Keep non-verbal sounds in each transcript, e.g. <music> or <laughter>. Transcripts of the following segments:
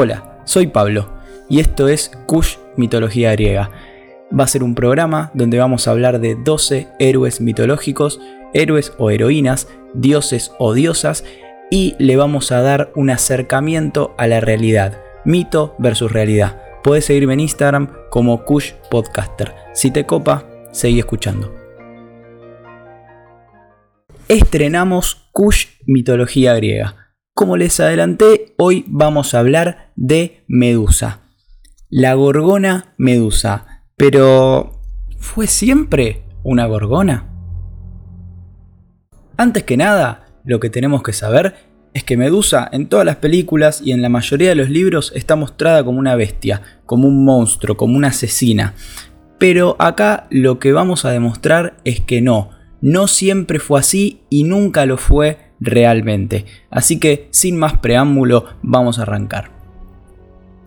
Hola, soy Pablo y esto es Kush Mitología Griega. Va a ser un programa donde vamos a hablar de 12 héroes mitológicos, héroes o heroínas, dioses o diosas y le vamos a dar un acercamiento a la realidad, mito versus realidad. Puedes seguirme en Instagram como Kush Podcaster. Si te copa, seguí escuchando. Estrenamos Kush Mitología Griega como les adelanté, hoy vamos a hablar de Medusa. La gorgona Medusa. Pero, ¿fue siempre una gorgona? Antes que nada, lo que tenemos que saber es que Medusa en todas las películas y en la mayoría de los libros está mostrada como una bestia, como un monstruo, como una asesina. Pero acá lo que vamos a demostrar es que no, no siempre fue así y nunca lo fue realmente. Así que, sin más preámbulo, vamos a arrancar.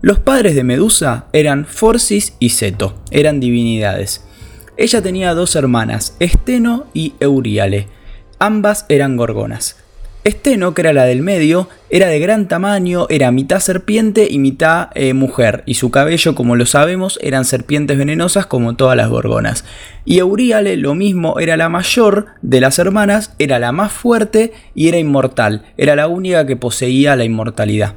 Los padres de Medusa eran Forcis y Seto, eran divinidades. Ella tenía dos hermanas, Esteno y Euríale. Ambas eran gorgonas. Esteno, que era la del medio, era de gran tamaño, era mitad serpiente y mitad eh, mujer, y su cabello, como lo sabemos, eran serpientes venenosas como todas las gorgonas. Y Euríale, lo mismo, era la mayor de las hermanas, era la más fuerte y era inmortal, era la única que poseía la inmortalidad.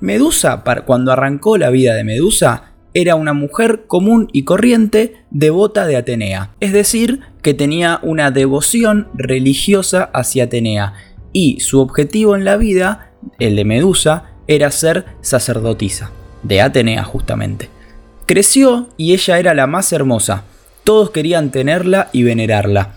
Medusa, cuando arrancó la vida de Medusa, era una mujer común y corriente devota de Atenea, es decir, que tenía una devoción religiosa hacia Atenea y su objetivo en la vida, el de Medusa, era ser sacerdotisa, de Atenea justamente. Creció y ella era la más hermosa, todos querían tenerla y venerarla.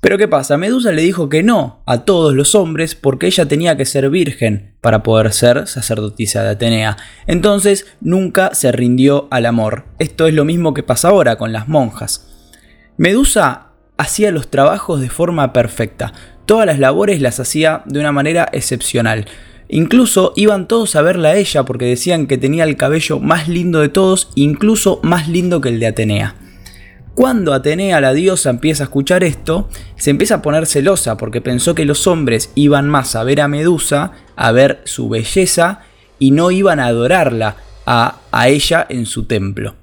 Pero ¿qué pasa? Medusa le dijo que no a todos los hombres porque ella tenía que ser virgen para poder ser sacerdotisa de Atenea. Entonces nunca se rindió al amor. Esto es lo mismo que pasa ahora con las monjas. Medusa hacía los trabajos de forma perfecta. Todas las labores las hacía de una manera excepcional. Incluso iban todos a verla a ella porque decían que tenía el cabello más lindo de todos, incluso más lindo que el de Atenea. Cuando Atenea, la diosa, empieza a escuchar esto, se empieza a poner celosa porque pensó que los hombres iban más a ver a Medusa, a ver su belleza, y no iban a adorarla a, a ella en su templo.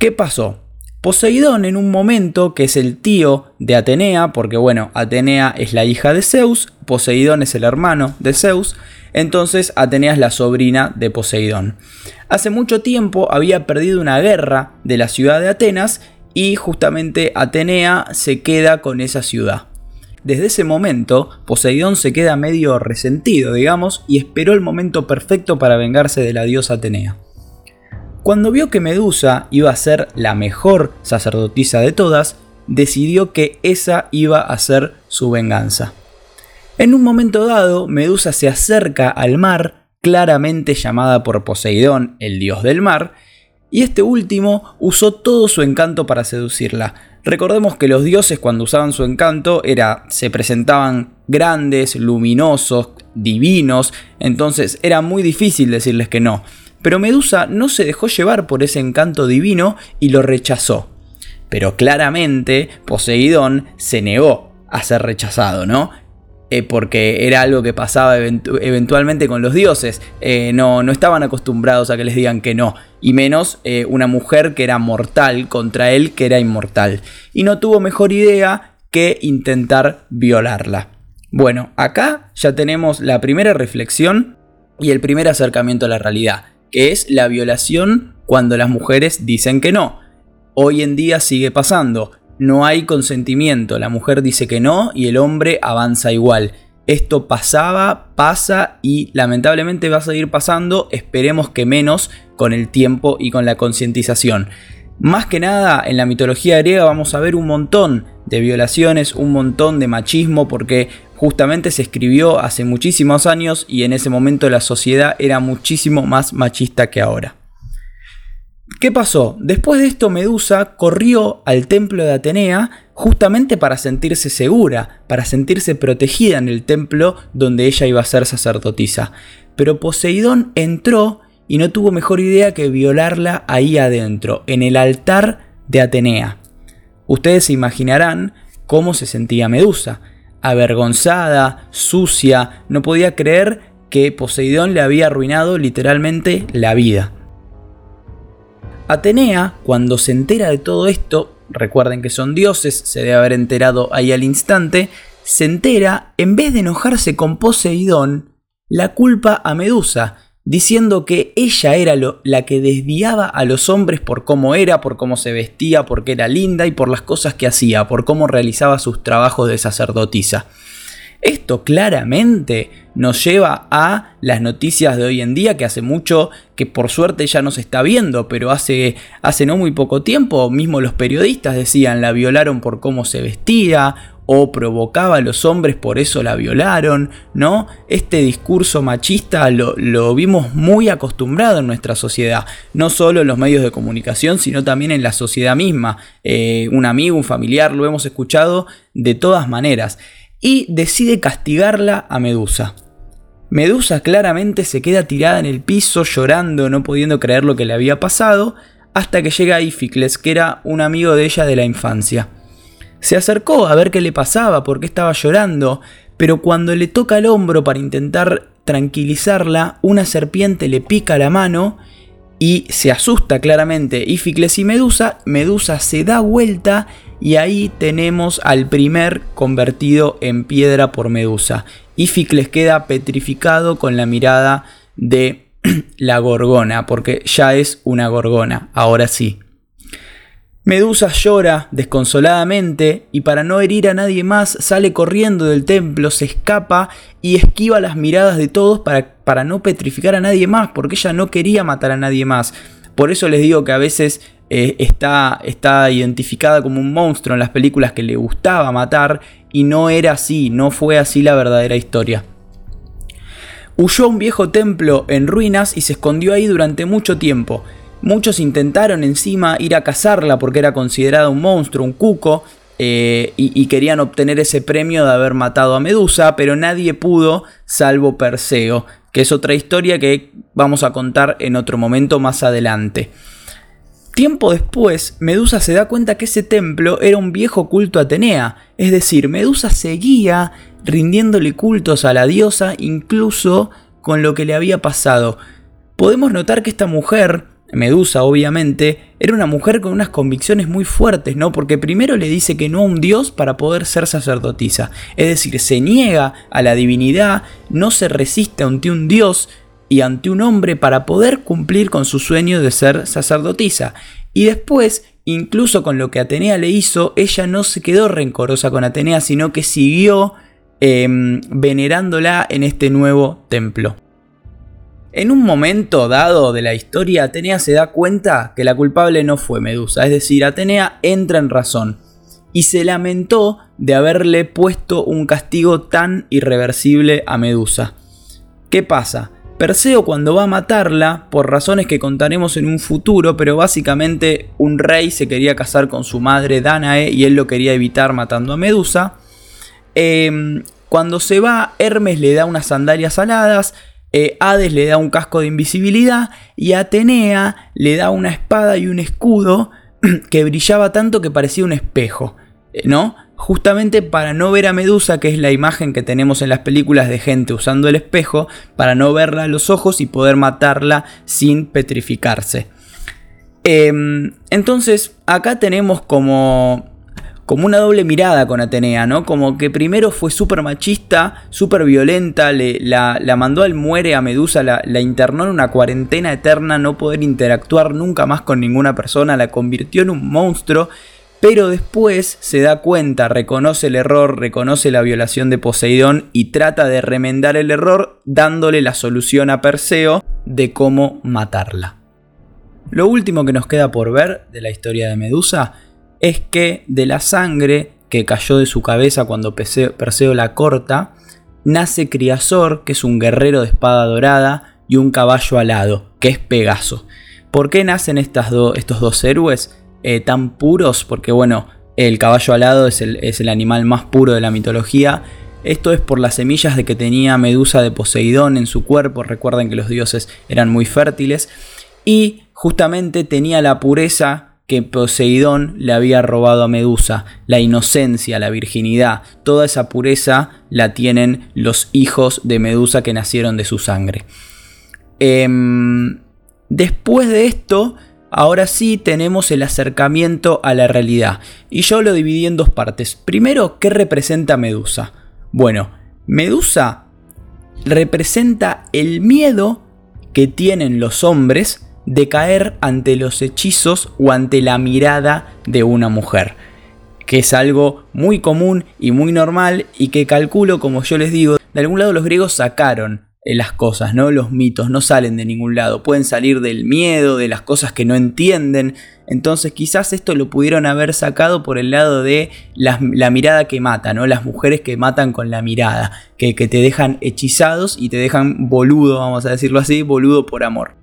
¿Qué pasó? Poseidón en un momento, que es el tío de Atenea, porque bueno, Atenea es la hija de Zeus, Poseidón es el hermano de Zeus, entonces Atenea es la sobrina de Poseidón. Hace mucho tiempo había perdido una guerra de la ciudad de Atenas y justamente Atenea se queda con esa ciudad. Desde ese momento, Poseidón se queda medio resentido, digamos, y esperó el momento perfecto para vengarse de la diosa Atenea. Cuando vio que Medusa iba a ser la mejor sacerdotisa de todas, decidió que esa iba a ser su venganza. En un momento dado, Medusa se acerca al mar, claramente llamada por Poseidón, el dios del mar, y este último usó todo su encanto para seducirla. Recordemos que los dioses cuando usaban su encanto era se presentaban grandes, luminosos, divinos, entonces era muy difícil decirles que no. Pero Medusa no se dejó llevar por ese encanto divino y lo rechazó. Pero claramente Poseidón se negó a ser rechazado, ¿no? Eh, porque era algo que pasaba eventualmente con los dioses. Eh, no, no, estaban acostumbrados a que les digan que no. Y menos eh, una mujer que era mortal contra él que era inmortal. Y no tuvo mejor idea que intentar violarla. Bueno, acá ya tenemos la primera reflexión y el primer acercamiento a la realidad que es la violación cuando las mujeres dicen que no. Hoy en día sigue pasando, no hay consentimiento, la mujer dice que no y el hombre avanza igual. Esto pasaba, pasa y lamentablemente va a seguir pasando, esperemos que menos con el tiempo y con la concientización. Más que nada en la mitología griega vamos a ver un montón de violaciones, un montón de machismo, porque justamente se escribió hace muchísimos años y en ese momento la sociedad era muchísimo más machista que ahora. ¿Qué pasó? Después de esto Medusa corrió al templo de Atenea justamente para sentirse segura, para sentirse protegida en el templo donde ella iba a ser sacerdotisa. Pero Poseidón entró y no tuvo mejor idea que violarla ahí adentro, en el altar de Atenea. Ustedes se imaginarán cómo se sentía Medusa avergonzada, sucia, no podía creer que Poseidón le había arruinado literalmente la vida. Atenea, cuando se entera de todo esto, recuerden que son dioses, se debe haber enterado ahí al instante, se entera, en vez de enojarse con Poseidón, la culpa a Medusa, diciendo que ella era la que desviaba a los hombres por cómo era, por cómo se vestía, porque era linda y por las cosas que hacía, por cómo realizaba sus trabajos de sacerdotisa. Esto claramente nos lleva a las noticias de hoy en día, que hace mucho, que por suerte ya no se está viendo, pero hace, hace no muy poco tiempo, mismo los periodistas decían la violaron por cómo se vestía o provocaba a los hombres, por eso la violaron, ¿no? Este discurso machista lo, vimos muy acostumbrado en nuestra sociedad, no solo en los medios de comunicación, sino también en la sociedad misma. Eh, un amigo, un familiar, lo hemos escuchado de todas maneras y decide castigarla a Medusa. Medusa claramente se queda tirada en el piso llorando, no pudiendo creer lo que le había pasado, hasta que llega Ificles, que era un amigo de ella de la infancia. Se acercó a ver qué le pasaba, por qué estaba llorando, pero cuando le toca el hombro para intentar tranquilizarla, una serpiente le pica la mano y se asusta claramente Ificles y Medusa, Medusa se da vuelta y ahí tenemos al primer convertido en piedra por Medusa. Ificles queda petrificado con la mirada de <clears throat> la gorgona, porque ya es una gorgona, ahora sí. Medusa llora desconsoladamente y para no herir a nadie más sale corriendo del templo, se escapa y esquiva las miradas de todos para, para no petrificar a nadie más, porque ella no quería matar a nadie más. Por eso les digo que a veces eh, está, está identificada como un monstruo en las películas que le gustaba matar y no era así, no fue así la verdadera historia. Huyó a un viejo templo en ruinas y se escondió ahí durante mucho tiempo. Muchos intentaron encima ir a cazarla porque era considerada un monstruo, un cuco, eh, y, y, querían obtener ese premio de haber matado a Medusa, pero nadie pudo salvo Perseo, que es otra historia que vamos a contar en otro momento más adelante. Tiempo después, Medusa se da cuenta que ese templo era un viejo culto a Atenea, es decir, Medusa seguía rindiéndole cultos a la diosa incluso con lo que le había pasado. Podemos notar que esta mujer, Medusa obviamente, era una mujer con unas convicciones muy fuertes, ¿no? Porque primero le dice que no a un dios para poder ser sacerdotisa, es decir, se niega a la divinidad, no se resiste ante un dios, y ante un hombre para poder cumplir con su sueño de ser sacerdotisa. Y después, incluso con lo que Atenea le hizo, ella no se quedó rencorosa con Atenea, sino que siguió em, venerándola en este nuevo templo. En un momento dado de la historia, Atenea se da cuenta que la culpable no fue Medusa, es decir, Atenea entra en razón y se lamentó de haberle puesto un castigo tan irreversible a Medusa. ¿Qué pasa? Perseo cuando va a matarla, por razones que contaremos en un futuro, pero básicamente un rey se quería casar con su madre Danae y él lo quería evitar matando a Medusa. Em, cuando se va, Hermes le da unas sandalias aladas, eh, Hades le da un casco de invisibilidad y Atenea le da una espada y un escudo <clears throat> que brillaba tanto que parecía un espejo, eh, ¿no? justamente para no ver a Medusa, que es la imagen que tenemos en las películas de gente usando el espejo, para no verla a los ojos y poder matarla sin petrificarse. Em, entonces, acá tenemos como, como una doble mirada con Atenea, ¿no? Como que primero fue súper machista, súper violenta, le, la, mandó al muere a Medusa, la, la internó en una cuarentena eterna, no poder interactuar nunca más con ninguna persona, la convirtió en un monstruo pero después se da cuenta, reconoce el error, reconoce la violación de Poseidón y trata de remendar el error dándole la solución a Perseo de cómo matarla. Lo último que nos queda por ver de la historia de Medusa es que de la sangre que cayó de su cabeza cuando Perseo la corta, nace Criasor, que es un guerrero de espada dorada, y un caballo alado, que es Pegaso. ¿Por qué nacen estos dos héroes? Eh, tan puros, porque bueno, el caballo alado es el, es el animal más puro de la mitología. Esto es por las semillas de que tenía Medusa de Poseidón en su cuerpo. Recuerden que los dioses eran muy fértiles. Y justamente tenía la pureza que Poseidón le había robado a Medusa, la inocencia, la virginidad, toda esa pureza la tienen los hijos de Medusa que nacieron de su sangre. Em, después de esto, ahora sí tenemos el acercamiento a la realidad. Y yo lo dividí en dos partes. Primero, ¿qué representa Medusa? Bueno, Medusa representa el miedo que tienen los hombres de caer ante los hechizos o ante la mirada de una mujer, que es algo muy común y muy normal y que calculo, como yo les digo, de algún lado los griegos sacaron las cosas, ¿no? Los mitos no salen de ningún lado, pueden salir del miedo, de las cosas que no entienden. Entonces quizás esto lo pudieron haber sacado por el lado de la, mirada que mata, ¿no? Las mujeres que matan con la mirada, que, que te dejan hechizados y te dejan boludo, vamos a decirlo así, boludo por amor.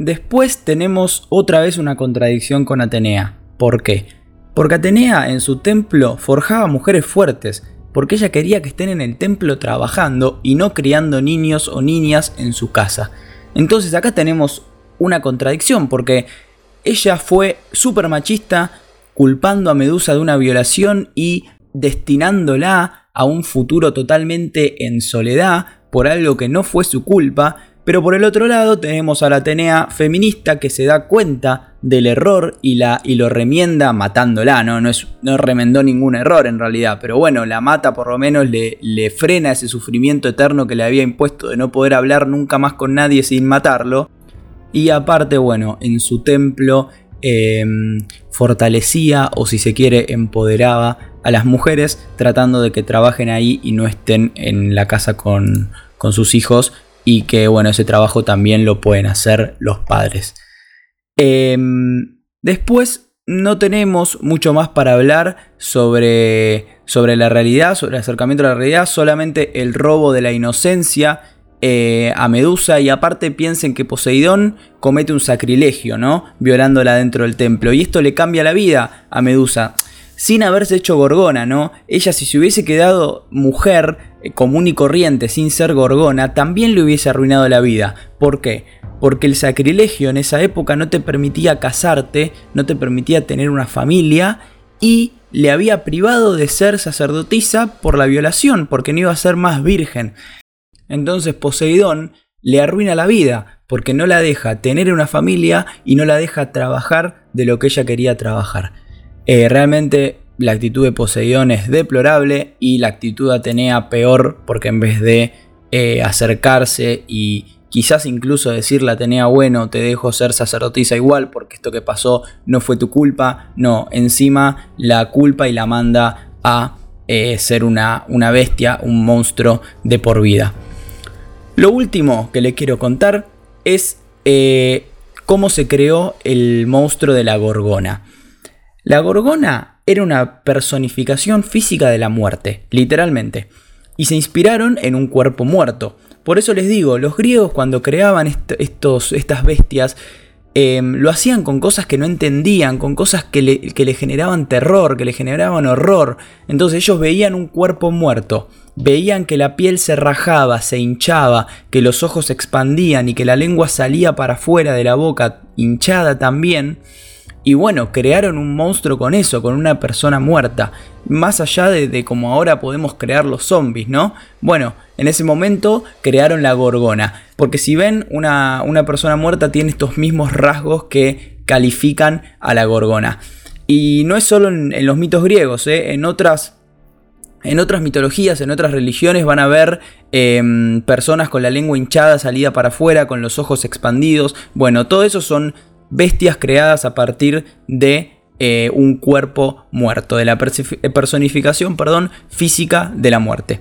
Después tenemos otra vez una contradicción con Atenea. ¿Por qué? Porque Atenea en su templo forjaba mujeres fuertes, porque ella quería que estén en el templo trabajando y no criando niños o niñas en su casa. Entonces acá tenemos una contradicción, porque ella fue súper machista, culpando a Medusa de una violación y destinándola a un futuro totalmente en soledad por algo que no fue su culpa, pero por el otro lado tenemos a la Atenea feminista que se da cuenta del error y, la, y lo remienda matándola, ¿no? No, es, no remendó ningún error en realidad, pero bueno, la mata por lo menos, le, le frena ese sufrimiento eterno que le había impuesto de no poder hablar nunca más con nadie sin matarlo. Y aparte, bueno, en su templo em, fortalecía o si se quiere empoderaba a las mujeres tratando de que trabajen ahí y no estén en la casa con, con sus hijos y que bueno, ese trabajo también lo pueden hacer los padres. Em, después no tenemos mucho más para hablar sobre, sobre la realidad, sobre el acercamiento a la realidad, solamente el robo de la inocencia eh, a Medusa y aparte piensen que Poseidón comete un sacrilegio, ¿no? Violándola dentro del templo y esto le cambia la vida a Medusa sin haberse hecho gorgona, ¿no? Ella si se hubiese quedado mujer común y corriente sin ser gorgona, también le hubiese arruinado la vida. ¿Por qué? Porque el sacrilegio en esa época no te permitía casarte, no te permitía tener una familia y le había privado de ser sacerdotisa por la violación, porque no iba a ser más virgen. Entonces Poseidón le arruina la vida, porque no la deja tener una familia y no la deja trabajar de lo que ella quería trabajar. Eh, realmente la actitud de Poseidón es deplorable y la actitud de Atenea peor porque en vez de eh, acercarse y quizás incluso decirle a Atenea, bueno, te dejo ser sacerdotisa igual porque esto que pasó no fue tu culpa, no, encima la culpa y la manda a eh, ser una, una bestia, un monstruo de por vida. Lo último que le quiero contar es cómo se creó el monstruo de la gorgona. La gorgona era una personificación física de la muerte, literalmente, y se inspiraron en un cuerpo muerto. Por eso les digo, los griegos cuando creaban estos, estas bestias, em, lo hacían con cosas que no entendían, con cosas que le, que le generaban terror, que le generaban horror. Entonces ellos veían un cuerpo muerto, veían que la piel se rajaba, se hinchaba, que los ojos se expandían y que la lengua salía para afuera de la boca hinchada también. Y bueno, crearon un monstruo con eso, con una persona muerta. Más allá de, de ahora podemos crear los zombies, ¿no? Bueno, en ese momento crearon la gorgona. Porque si ven, una, una persona muerta tiene estos mismos rasgos que califican a la gorgona. Y no es solo en, los mitos griegos, ¿eh? en otras en otras mitologías, en otras religiones van a ver em, personas con la lengua hinchada, salida para afuera, con los ojos expandidos. Bueno, todo eso son bestias creadas a partir de eh, un cuerpo muerto, de la personificación perdón, física de la muerte.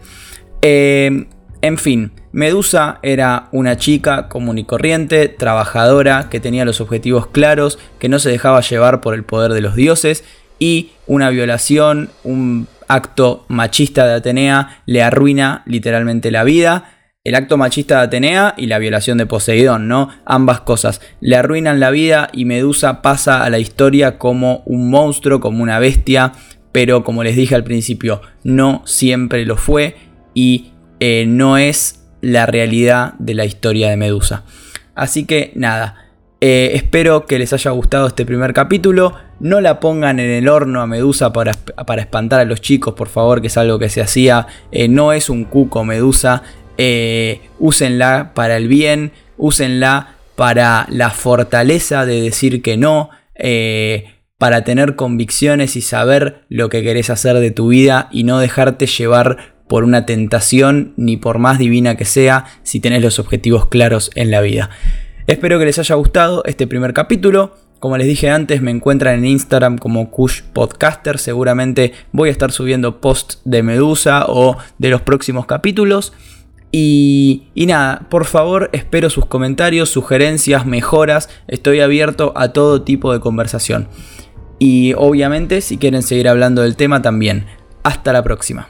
Eh, en fin, Medusa era una chica común y corriente, trabajadora, que tenía los objetivos claros, que no se dejaba llevar por el poder de los dioses y una violación, un acto machista de Atenea le arruina literalmente la vida el acto machista de Atenea y la violación de Poseidón, ¿no? Ambas cosas le arruinan la vida y Medusa pasa a la historia como un monstruo, como una bestia, pero como les dije al principio, no siempre lo fue y eh, no es la realidad de la historia de Medusa. Así que nada, Eh, espero que les haya gustado este primer capítulo. No la pongan en el horno a Medusa para, para espantar a los chicos, por favor, que es algo que se hacía. Eh, no es un cuco Medusa. Eh, úsenla para el bien. Úsenla para la fortaleza de decir que no. para tener convicciones y saber lo que querés hacer de tu vida y no dejarte llevar por una tentación ni por más divina que sea si tenés los objetivos claros en la vida. Espero que les haya gustado este primer capítulo. Como les dije antes, me encuentran en Instagram como Kush Podcaster. Seguramente voy a estar subiendo posts de Medusa o de los próximos capítulos. Y, nada, por favor, espero sus comentarios, sugerencias, mejoras. Estoy abierto a todo tipo de conversación. Y obviamente, si quieren seguir hablando del tema también. Hasta la próxima.